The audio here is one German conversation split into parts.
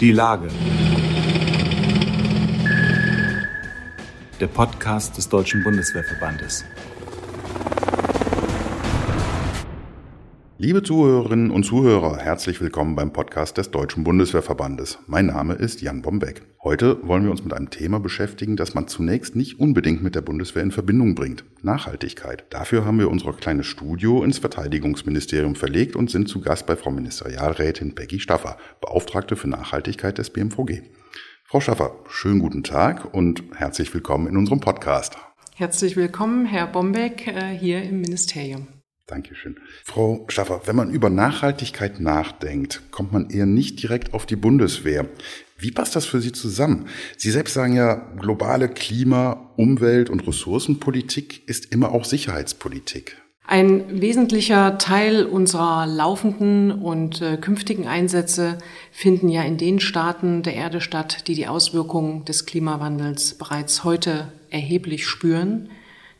Die Lage. Der Podcast des Deutschen Bundeswehrverbandes. Liebe Zuhörerinnen und Zuhörer, herzlich willkommen beim Podcast des Deutschen Bundeswehrverbandes. Mein Name ist Jan Bombeck. Heute wollen wir uns mit einem Thema beschäftigen, das man zunächst nicht unbedingt mit der Bundeswehr in Verbindung bringt. Nachhaltigkeit. Dafür haben wir unser kleines Studio ins Verteidigungsministerium verlegt und sind zu Gast bei Frau Ministerialrätin Peggy Staffer, Beauftragte für Nachhaltigkeit des BMVG. Frau Staffer, schönen guten Tag und herzlich willkommen in unserem Podcast. Herzlich willkommen, Herr Bombeck, äh, hier im Ministerium. Dankeschön. Frau Schaffer, wenn man über Nachhaltigkeit nachdenkt, kommt man eher nicht direkt auf die Bundeswehr. Wie passt das für Sie zusammen? Sie selbst sagen ja, globale Klima-, Umwelt- und Ressourcenpolitik ist immer auch Sicherheitspolitik. Ein wesentlicher Teil unserer laufenden und äh, künftigen Einsätze finden ja in den Staaten der Erde statt, die die Auswirkungen des Klimawandels bereits heute erheblich spüren.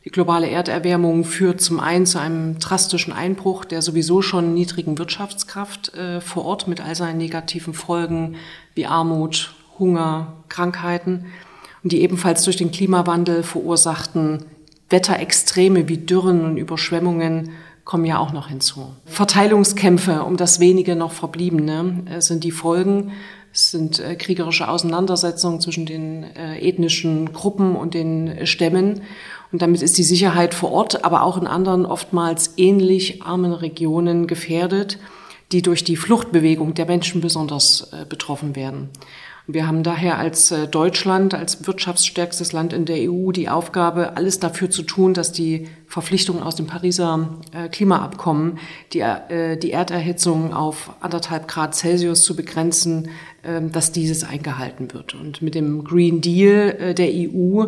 Die globale Erderwärmung führt zum einen zu einem drastischen Einbruch der sowieso schon niedrigen Wirtschaftskraft äh, vor Ort mit all seinen negativen Folgen wie Armut, Hunger, Krankheiten und die ebenfalls durch den Klimawandel verursachten Wetterextreme wie Dürren und Überschwemmungen kommen ja auch noch hinzu. Verteilungskämpfe um das wenige noch verbliebene äh, sind die Folgen. Es sind äh, kriegerische Auseinandersetzungen zwischen den äh, ethnischen Gruppen und den Stämmen. Und damit ist die Sicherheit vor Ort, aber auch in anderen oftmals ähnlich armen Regionen gefährdet, die durch die Fluchtbewegung der Menschen besonders äh, betroffen werden. Wir haben daher als äh, Deutschland, als wirtschaftsstärkstes Land in der EU die Aufgabe, alles dafür zu tun, dass die Verpflichtungen aus dem Pariser äh, Klimaabkommen, die, die Erderhitzung auf anderthalb Grad Celsius zu begrenzen, ähm, dass dieses eingehalten wird. Und mit dem Green Deal der EU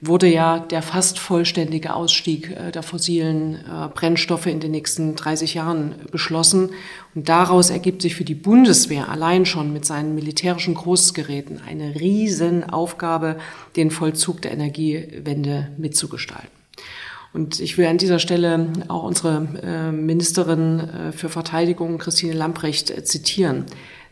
wurde ja der fast vollständige Ausstieg äh, der fossilen äh, Brennstoffe in den nächsten 30 Jahren beschlossen. Und daraus ergibt sich für die Bundeswehr allein schon mit seinen militärischen Großgeräten eine Riesenaufgabe, den Vollzug der Energiewende mitzugestalten. Und ich will an dieser Stelle auch unsere äh, Ministerin für Verteidigung, Christine Lamprecht, zitieren.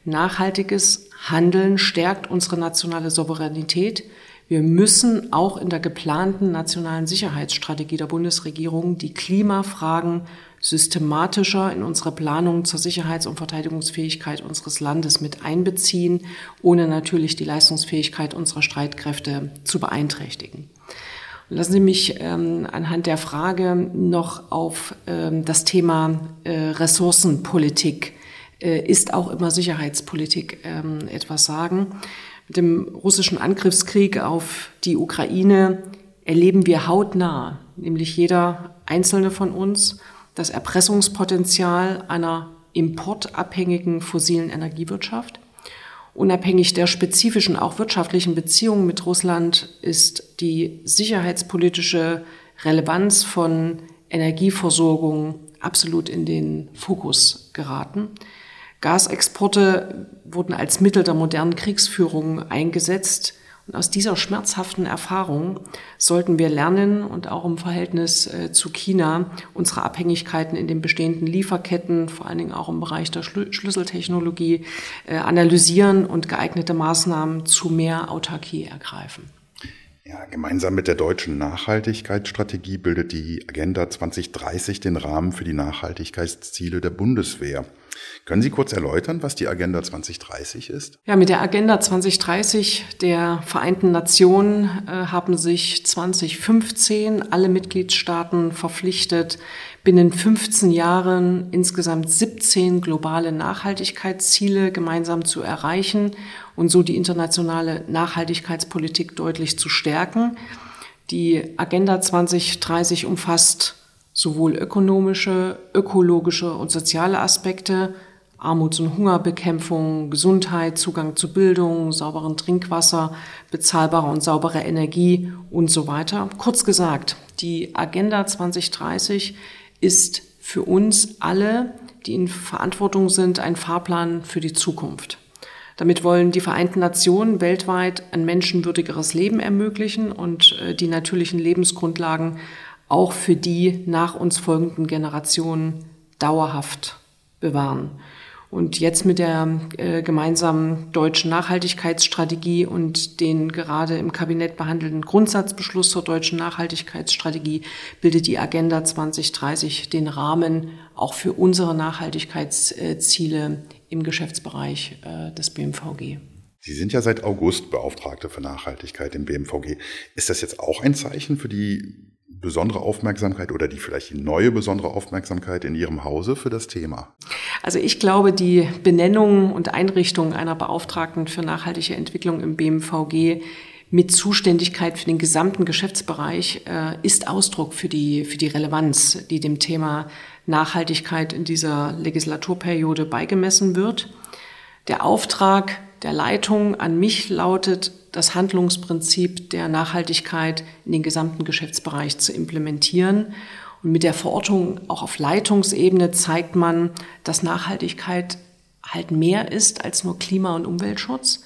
Nachhaltiges Handeln stärkt unsere nationale Souveränität. Wir müssen auch in der geplanten nationalen Sicherheitsstrategie der Bundesregierung die Klimafragen systematischer in unsere Planung zur Sicherheits- und Verteidigungsfähigkeit unseres Landes mit einbeziehen, ohne natürlich die Leistungsfähigkeit unserer Streitkräfte zu beeinträchtigen. Lassen Sie mich ähm, anhand der Frage noch auf ähm, das Thema äh, Ressourcenpolitik äh, ist auch immer Sicherheitspolitik ähm, etwas sagen. Mit dem russischen Angriffskrieg auf die Ukraine erleben wir hautnah, nämlich jeder einzelne von uns, das Erpressungspotenzial einer importabhängigen fossilen Energiewirtschaft. Unabhängig der spezifischen, auch wirtschaftlichen Beziehungen mit Russland ist die sicherheitspolitische Relevanz von Energieversorgung absolut in den Fokus geraten. Gasexporte wurden als Mittel der modernen Kriegsführung eingesetzt. Und aus dieser schmerzhaften Erfahrung sollten wir lernen und auch im Verhältnis äh, zu China unsere Abhängigkeiten in den bestehenden Lieferketten, vor allen Dingen auch im Bereich der Schlüsseltechnologie, äh, analysieren und geeignete Maßnahmen zu mehr Autarkie ergreifen. Ja, gemeinsam mit der deutschen Nachhaltigkeitsstrategie bildet die Agenda 2030 den Rahmen für die Nachhaltigkeitsziele der Bundeswehr. Können Sie kurz erläutern, was die Agenda 2030 ist? Ja, mit der Agenda 2030 der Vereinten Nationen äh, haben sich 2015 alle Mitgliedstaaten verpflichtet, binnen 15 Jahren insgesamt 17 globale Nachhaltigkeitsziele gemeinsam zu erreichen und so die internationale Nachhaltigkeitspolitik deutlich zu stärken. Die Agenda 2030 umfasst sowohl ökonomische, ökologische und soziale Aspekte, Armuts- und Hungerbekämpfung, Gesundheit, Zugang zu Bildung, sauberen Trinkwasser, bezahlbare und saubere Energie und so weiter. Kurz gesagt, die Agenda 2030 ist für uns alle, die in Verantwortung sind, ein Fahrplan für die Zukunft. Damit wollen die Vereinten Nationen weltweit ein menschenwürdigeres Leben ermöglichen und äh, die natürlichen Lebensgrundlagen auch für die nach uns folgenden Generationen dauerhaft bewahren. Und jetzt mit der äh, gemeinsamen deutschen Nachhaltigkeitsstrategie und den gerade im Kabinett behandelten Grundsatzbeschluss zur deutschen Nachhaltigkeitsstrategie bildet die Agenda 2030 den Rahmen auch für unsere Nachhaltigkeitsziele im Geschäftsbereich äh, des BMVG. Sie sind ja seit August Beauftragte für Nachhaltigkeit im BMVG. Ist das jetzt auch ein Zeichen für die besondere Aufmerksamkeit oder die vielleicht neue besondere Aufmerksamkeit in Ihrem Hause für das Thema? Also ich glaube, die Benennung und Einrichtung einer Beauftragten für nachhaltige Entwicklung im BMVG mit Zuständigkeit für den gesamten Geschäftsbereich äh, ist Ausdruck für die, für die Relevanz, die dem Thema Nachhaltigkeit in dieser Legislaturperiode beigemessen wird. Der Auftrag der Leitung an mich lautet, das Handlungsprinzip der Nachhaltigkeit in den gesamten Geschäftsbereich zu implementieren. Und mit der Verortung auch auf Leitungsebene zeigt man, dass Nachhaltigkeit halt mehr ist als nur Klima- und Umweltschutz,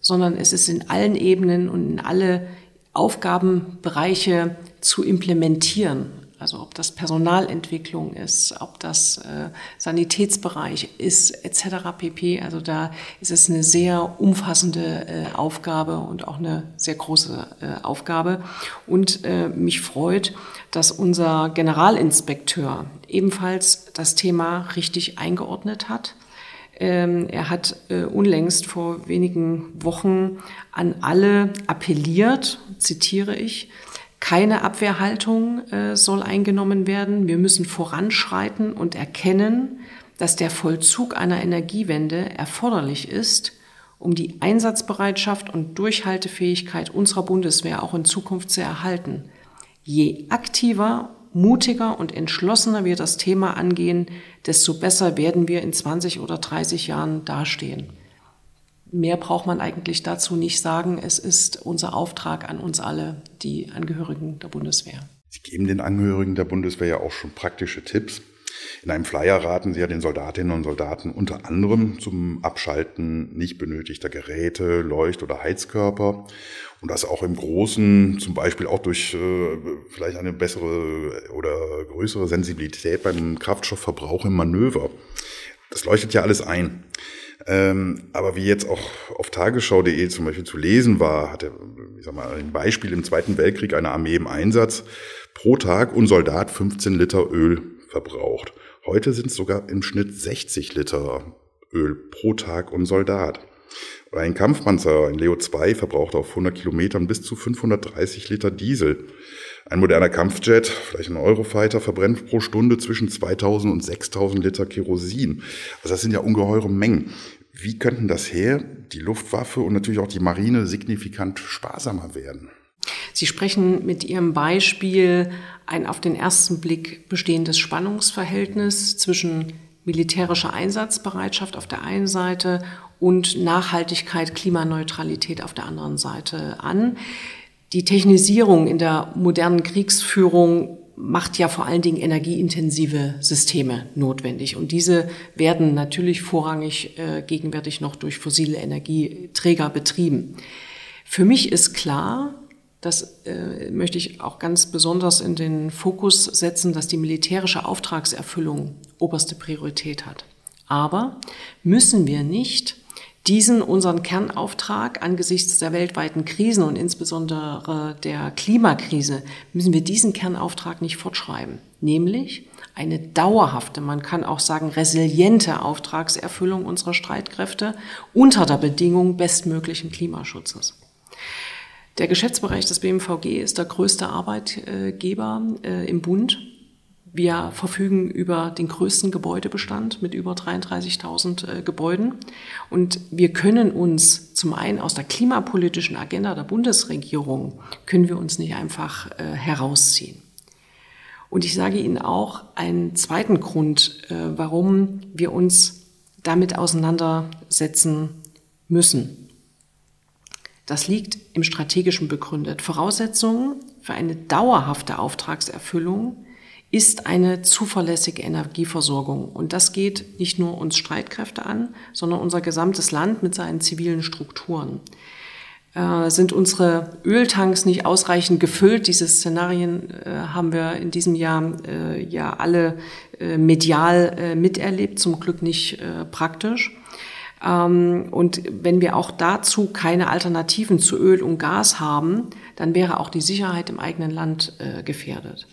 sondern es ist in allen Ebenen und in alle Aufgabenbereiche zu implementieren. Also ob das Personalentwicklung ist, ob das äh, Sanitätsbereich ist, etc. pp. Also da ist es eine sehr umfassende äh, Aufgabe und auch eine sehr große äh, Aufgabe. Und äh, mich freut, dass unser Generalinspekteur ebenfalls das Thema richtig eingeordnet hat. Ähm, er hat äh, unlängst vor wenigen Wochen an alle appelliert, zitiere ich, keine Abwehrhaltung äh, soll eingenommen werden. Wir müssen voranschreiten und erkennen, dass der Vollzug einer Energiewende erforderlich ist, um die Einsatzbereitschaft und Durchhaltefähigkeit unserer Bundeswehr auch in Zukunft zu erhalten. Je aktiver, mutiger und entschlossener wir das Thema angehen, desto besser werden wir in 20 oder 30 Jahren dastehen. Mehr braucht man eigentlich dazu nicht sagen. Es ist unser Auftrag an uns alle, die Angehörigen der Bundeswehr. Sie geben den Angehörigen der Bundeswehr ja auch schon praktische Tipps. In einem Flyer raten Sie ja den Soldatinnen und Soldaten unter anderem zum Abschalten nicht benötigter Geräte, Leucht- oder Heizkörper und das auch im Großen, zum Beispiel auch durch äh, vielleicht eine bessere oder größere Sensibilität beim Kraftstoffverbrauch im Manöver. Das leuchtet ja alles ein. Ähm, aber wie jetzt auch auf tagesschau.de zum Beispiel zu lesen war, hatte, ich sag mal, ein Beispiel im Zweiten Weltkrieg eine Armee im Einsatz, pro Tag und Soldat 15 Liter Öl verbraucht. Heute sind es sogar im Schnitt 60 Liter Öl pro Tag und Soldat. Oder ein Kampfpanzer, ein Leo 2, verbraucht auf 100 Kilometern bis zu 530 Liter Diesel. Ein moderner Kampfjet, vielleicht ein Eurofighter, verbrennt pro Stunde zwischen 2000 und 6000 Liter Kerosin. Also das sind ja ungeheure Mengen. Wie könnten das her, die Luftwaffe und natürlich auch die Marine signifikant sparsamer werden? Sie sprechen mit Ihrem Beispiel ein auf den ersten Blick bestehendes Spannungsverhältnis zwischen militärischer Einsatzbereitschaft auf der einen Seite und Nachhaltigkeit, Klimaneutralität auf der anderen Seite an. Die Technisierung in der modernen Kriegsführung macht ja vor allen Dingen energieintensive Systeme notwendig. Und diese werden natürlich vorrangig äh, gegenwärtig noch durch fossile Energieträger betrieben. Für mich ist klar, das äh, möchte ich auch ganz besonders in den Fokus setzen, dass die militärische Auftragserfüllung oberste Priorität hat. Aber müssen wir nicht diesen unseren Kernauftrag angesichts der weltweiten Krisen und insbesondere der Klimakrise müssen wir diesen Kernauftrag nicht fortschreiben, nämlich eine dauerhafte, man kann auch sagen resiliente Auftragserfüllung unserer Streitkräfte unter der Bedingung bestmöglichen Klimaschutzes. Der Geschäftsbereich des BMVG ist der größte Arbeitgeber äh, im Bund wir verfügen über den größten Gebäudebestand mit über 33.000 äh, Gebäuden. Und wir können uns zum einen aus der klimapolitischen Agenda der Bundesregierung, können wir uns nicht einfach äh, herausziehen. Und ich sage Ihnen auch einen zweiten Grund, äh, warum wir uns damit auseinandersetzen müssen. Das liegt im strategischen begründet. Voraussetzungen für eine dauerhafte Auftragserfüllung ist eine zuverlässige Energieversorgung. Und das geht nicht nur uns Streitkräfte an, sondern unser gesamtes Land mit seinen zivilen Strukturen. Äh, sind unsere Öltanks nicht ausreichend gefüllt? Diese Szenarien äh, haben wir in diesem Jahr äh, ja alle äh, medial äh, miterlebt, zum Glück nicht äh, praktisch. Ähm, und wenn wir auch dazu keine Alternativen zu Öl und Gas haben, dann wäre auch die Sicherheit im eigenen Land gefährdet.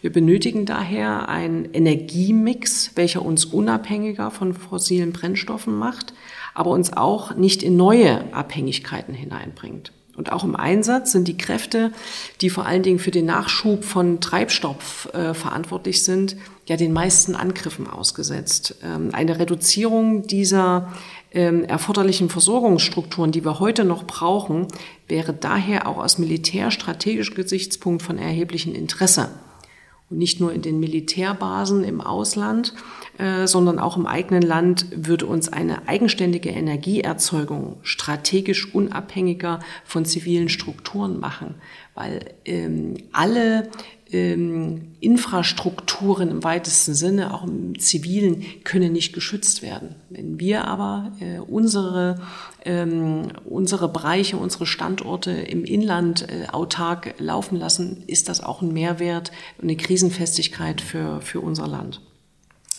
Wir benötigen daher einen Energiemix, welcher uns unabhängiger von fossilen Brennstoffen macht, aber uns auch nicht in neue Abhängigkeiten hineinbringt. Und auch im Einsatz sind die Kräfte, die vor allen Dingen für den Nachschub von Treibstoff äh, verantwortlich sind, ja den meisten Angriffen ausgesetzt. Ähm, eine Reduzierung dieser ähm, erforderlichen Versorgungsstrukturen, die wir heute noch brauchen, wäre daher auch aus militärstrategischem Gesichtspunkt von erheblichem Interesse und nicht nur in den Militärbasen im Ausland, äh, sondern auch im eigenen Land würde uns eine eigenständige Energieerzeugung strategisch unabhängiger von zivilen Strukturen machen, weil ähm, alle Infrastrukturen im weitesten Sinne, auch im zivilen, können nicht geschützt werden. Wenn wir aber äh, unsere, ähm, unsere Bereiche, unsere Standorte im Inland äh, autark laufen lassen, ist das auch ein Mehrwert und eine Krisenfestigkeit für, für unser Land.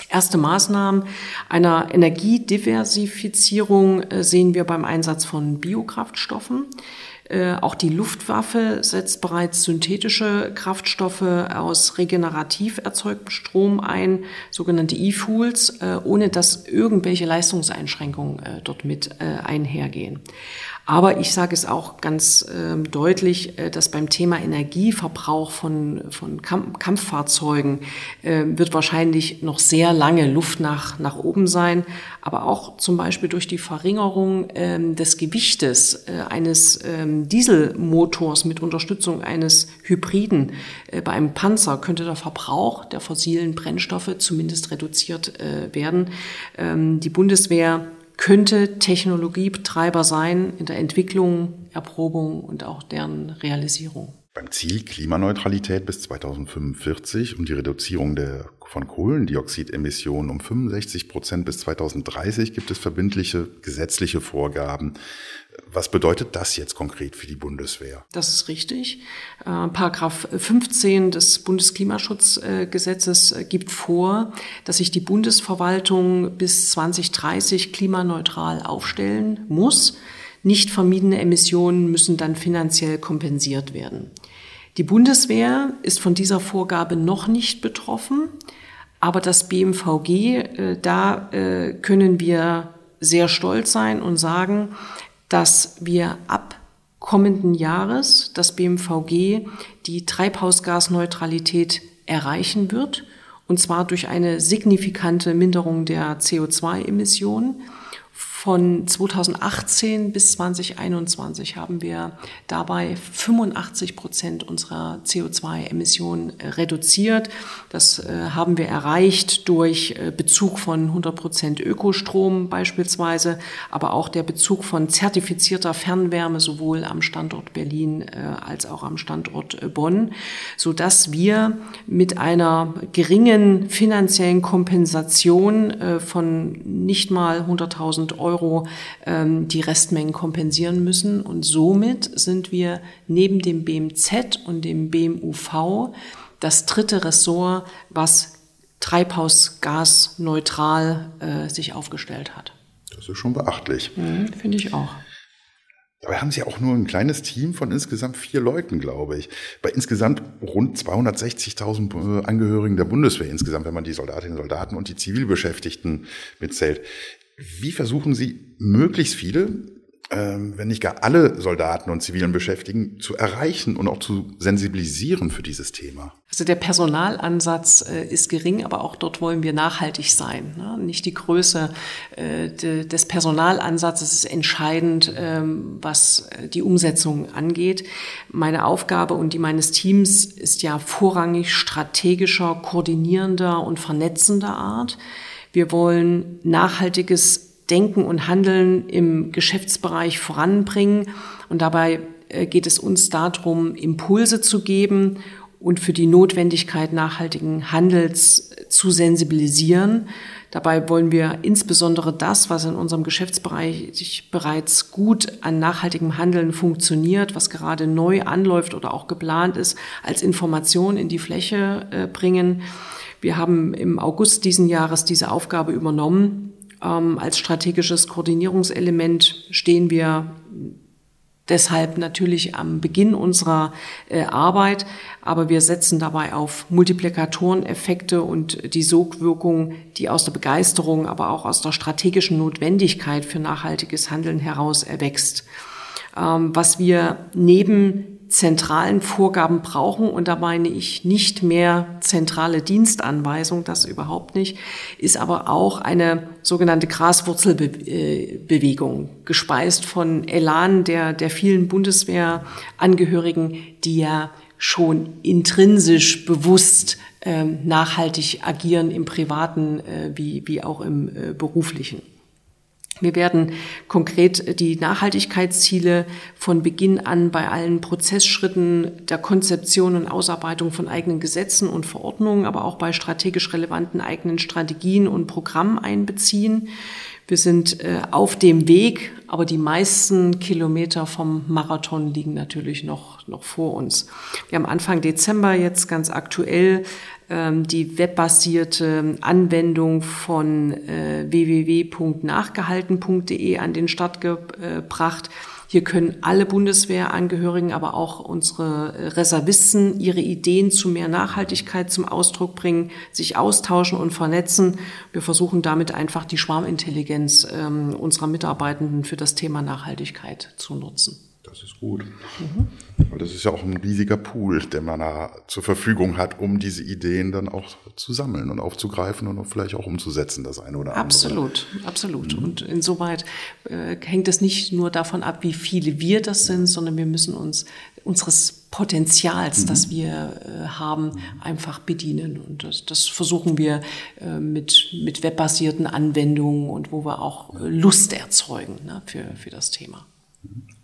Erste Maßnahmen einer Energiediversifizierung äh, sehen wir beim Einsatz von Biokraftstoffen. Äh, auch die Luftwaffe setzt bereits synthetische Kraftstoffe aus regenerativ erzeugtem Strom ein, sogenannte E-Fuels, äh, ohne dass irgendwelche Leistungseinschränkungen äh, dort mit einhergehen. Aber ich sage es auch ganz äh, deutlich, äh, dass beim Thema Energieverbrauch von, von Kamp Kampffahrzeugen äh, wird wahrscheinlich noch sehr lange Luft nach, nach oben sein. Aber auch zum Beispiel durch die Verringerung ähm, des Gewichtes äh, eines ähm, Dieselmotors mit Unterstützung eines Hybriden äh, bei einem Panzer könnte der Verbrauch der fossilen Brennstoffe zumindest reduziert äh, werden. Ähm, die Bundeswehr könnte Technologiebetreiber sein in der Entwicklung, Erprobung und auch deren Realisierung. Beim Ziel Klimaneutralität bis 2045 und die Reduzierung der, von Kohlendioxidemissionen um 65 Prozent bis 2030 gibt es verbindliche gesetzliche Vorgaben. Was bedeutet das jetzt konkret für die Bundeswehr? Das ist richtig. Äh, Paragraph 15 des Bundesklimaschutzgesetzes äh, gibt vor, dass sich die Bundesverwaltung bis 2030 klimaneutral aufstellen muss. Nicht vermiedene Emissionen müssen dann finanziell kompensiert werden. Die Bundeswehr ist von dieser Vorgabe noch nicht betroffen, aber das BMVG, äh, da äh, können wir sehr stolz sein und sagen, dass wir ab kommenden Jahres das BMVG die Treibhausgasneutralität erreichen wird, und zwar durch eine signifikante Minderung der CO2-Emissionen. Von 2018 bis 2021 haben wir dabei 85 Prozent unserer CO2-Emissionen reduziert. Das äh, haben wir erreicht durch äh, Bezug von 100 Prozent Ökostrom beispielsweise, aber auch der Bezug von zertifizierter Fernwärme sowohl am Standort Berlin äh, als auch am Standort Bonn, so dass wir mit einer geringen finanziellen Kompensation von nicht mal 100.000 Euro Euro ähm, die Restmengen kompensieren müssen. Und somit sind wir neben dem BMZ und dem BMUV das dritte Ressort, was treibhausgasneutral äh, sich aufgestellt hat. Das ist schon beachtlich. Mhm, Finde ich auch. Dabei haben Sie auch nur ein kleines Team von insgesamt vier Leuten, glaube ich. Bei insgesamt rund 260.000 äh, Angehörigen der Bundeswehr insgesamt, wenn man die Soldatinnen und Soldaten und die Zivilbeschäftigten mitzählt. Wie versuchen Sie, möglichst viele, ähm, wenn nicht gar alle Soldaten und zivilen Beschäftigten zu erreichen und auch zu sensibilisieren für dieses Thema? Also der Personalansatz äh, ist gering, aber auch dort wollen wir nachhaltig sein. Ne? Nicht die Größe äh, des Personalansatzes ist entscheidend, ähm, was äh, die Umsetzung angeht. Meine Aufgabe und die meines Teams ist ja vorrangig strategischer, koordinierender und vernetzender Art. Wir wollen nachhaltiges Denken und Handeln im Geschäftsbereich voranbringen. Und dabei äh, geht es uns darum, Impulse zu geben und für die Notwendigkeit nachhaltigen Handels zu sensibilisieren. Dabei wollen wir insbesondere das, was in unserem Geschäftsbereich bereits gut an nachhaltigem Handeln funktioniert, was gerade neu anläuft oder auch geplant ist, als Information in die Fläche äh, bringen. Wir haben im August diesen Jahres diese Aufgabe übernommen. Ähm, als strategisches Koordinierungselement stehen wir deshalb natürlich am Beginn unserer äh, Arbeit, aber wir setzen dabei auf Multiplikatoreneffekte und die Sogwirkung, die aus der Begeisterung, aber auch aus der strategischen Notwendigkeit für nachhaltiges Handeln heraus erwächst. Ähm, was wir neben zentralen Vorgaben brauchen, und da meine ich nicht mehr zentrale Dienstanweisung, das überhaupt nicht, ist aber auch eine sogenannte Graswurzelbewegung, gespeist von Elan der, der vielen Bundeswehrangehörigen, die ja schon intrinsisch bewusst ähm, nachhaltig agieren im privaten äh, wie, wie auch im äh, beruflichen. Wir werden konkret die Nachhaltigkeitsziele von Beginn an bei allen Prozessschritten der Konzeption und Ausarbeitung von eigenen Gesetzen und Verordnungen, aber auch bei strategisch relevanten eigenen Strategien und Programmen einbeziehen. Wir sind äh, auf dem Weg, aber die meisten Kilometer vom Marathon liegen natürlich noch, noch vor uns. Wir haben Anfang Dezember jetzt ganz aktuell ähm, die webbasierte Anwendung von äh, www.nachgehalten.de an den Start gebracht. Hier können alle Bundeswehrangehörigen, aber auch unsere Reservisten ihre Ideen zu mehr Nachhaltigkeit zum Ausdruck bringen, sich austauschen und vernetzen. Wir versuchen damit einfach die Schwarmintelligenz ähm, unserer Mitarbeitenden für das Thema Nachhaltigkeit zu nutzen. Das ist gut. Mhm. Weil das ist ja auch ein riesiger Pool, den man da zur Verfügung hat, um diese Ideen dann auch zu sammeln und aufzugreifen und vielleicht auch umzusetzen, das eine oder andere. Absolut, absolut. Mhm. Und insoweit äh, hängt es nicht nur davon ab, wie viele wir das sind, sondern wir müssen uns unseres Potenzials, mhm. das wir äh, haben, einfach bedienen. Und das, das versuchen wir äh, mit, mit webbasierten Anwendungen und wo wir auch äh, Lust erzeugen ne, für, für das Thema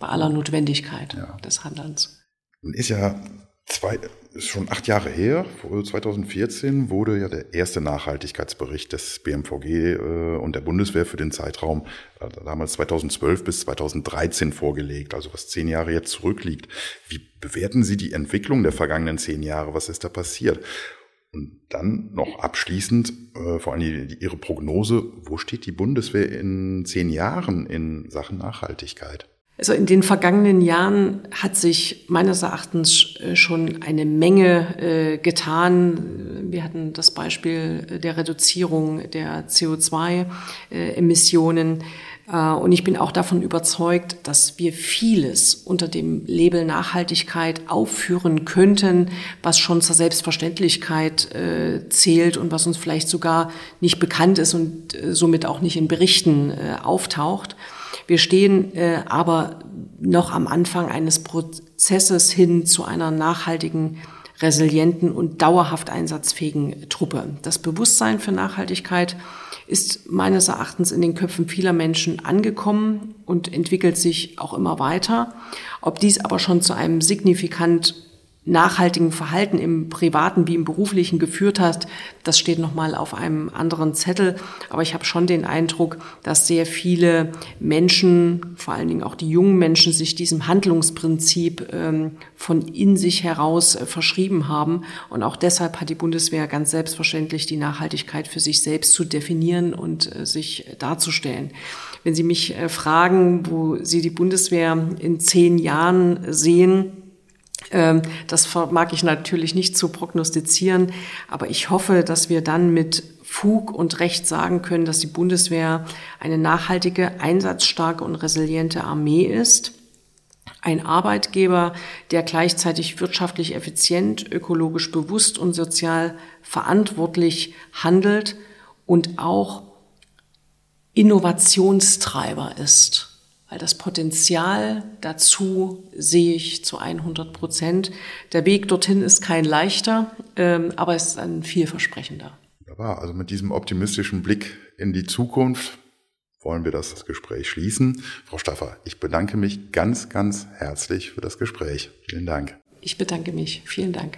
bei aller Notwendigkeit ja. des Handelns. Ist ja zwei, ist schon acht Jahre her, 2014 wurde ja der erste Nachhaltigkeitsbericht des BMVG äh, und der Bundeswehr für den Zeitraum äh, damals 2012 bis 2013 vorgelegt, also was zehn Jahre jetzt zurückliegt. Wie bewerten Sie die Entwicklung der vergangenen zehn Jahre? Was ist da passiert? Und dann noch abschließend, äh, vor allem die, die, Ihre Prognose, wo steht die Bundeswehr in zehn Jahren in Sachen Nachhaltigkeit? Also in den vergangenen Jahren hat sich meines Erachtens äh, schon eine Menge äh, getan. Wir hatten das Beispiel der Reduzierung der CO2-Emissionen. Äh, und ich bin auch davon überzeugt, dass wir vieles unter dem Label Nachhaltigkeit aufführen könnten, was schon zur Selbstverständlichkeit zählt und was uns vielleicht sogar nicht bekannt ist und somit auch nicht in Berichten auftaucht. Wir stehen äh, aber noch am Anfang eines Prozesses hin zu einer nachhaltigen, resilienten und dauerhaft einsatzfähigen Truppe. Das Bewusstsein für Nachhaltigkeit ist meines Erachtens in den Köpfen vieler Menschen angekommen und entwickelt sich auch immer weiter. Ob dies aber schon zu einem signifikant nachhaltigen Verhalten im privaten wie im beruflichen geführt hast, das steht noch mal auf einem anderen Zettel, aber ich habe schon den Eindruck, dass sehr viele Menschen, vor allen Dingen auch die jungen Menschen sich diesem Handlungsprinzip ähm, von in sich heraus äh, verschrieben haben und auch deshalb hat die Bundeswehr ganz selbstverständlich die Nachhaltigkeit für sich selbst zu definieren und äh, sich darzustellen. Wenn Sie mich äh, fragen, wo Sie die Bundeswehr in zehn Jahren sehen, das vermag ich natürlich nicht zu prognostizieren, aber ich hoffe, dass wir dann mit Fug und Recht sagen können, dass die Bundeswehr eine nachhaltige, einsatzstarke und resiliente Armee ist. Ein Arbeitgeber, der gleichzeitig wirtschaftlich effizient, ökologisch bewusst und sozial verantwortlich handelt und auch Innovationstreiber ist weil das Potenzial dazu sehe ich zu 100 Prozent. Der Weg dorthin ist kein leichter, ähm, aber es ist ein vielversprechender. Wunderbar. Also mit diesem optimistischen Blick in die Zukunft wollen wir das Gespräch schließen. Frau Staffer, ich bedanke mich ganz, ganz herzlich für das Gespräch. Vielen Dank. Ich bedanke mich. Vielen Dank.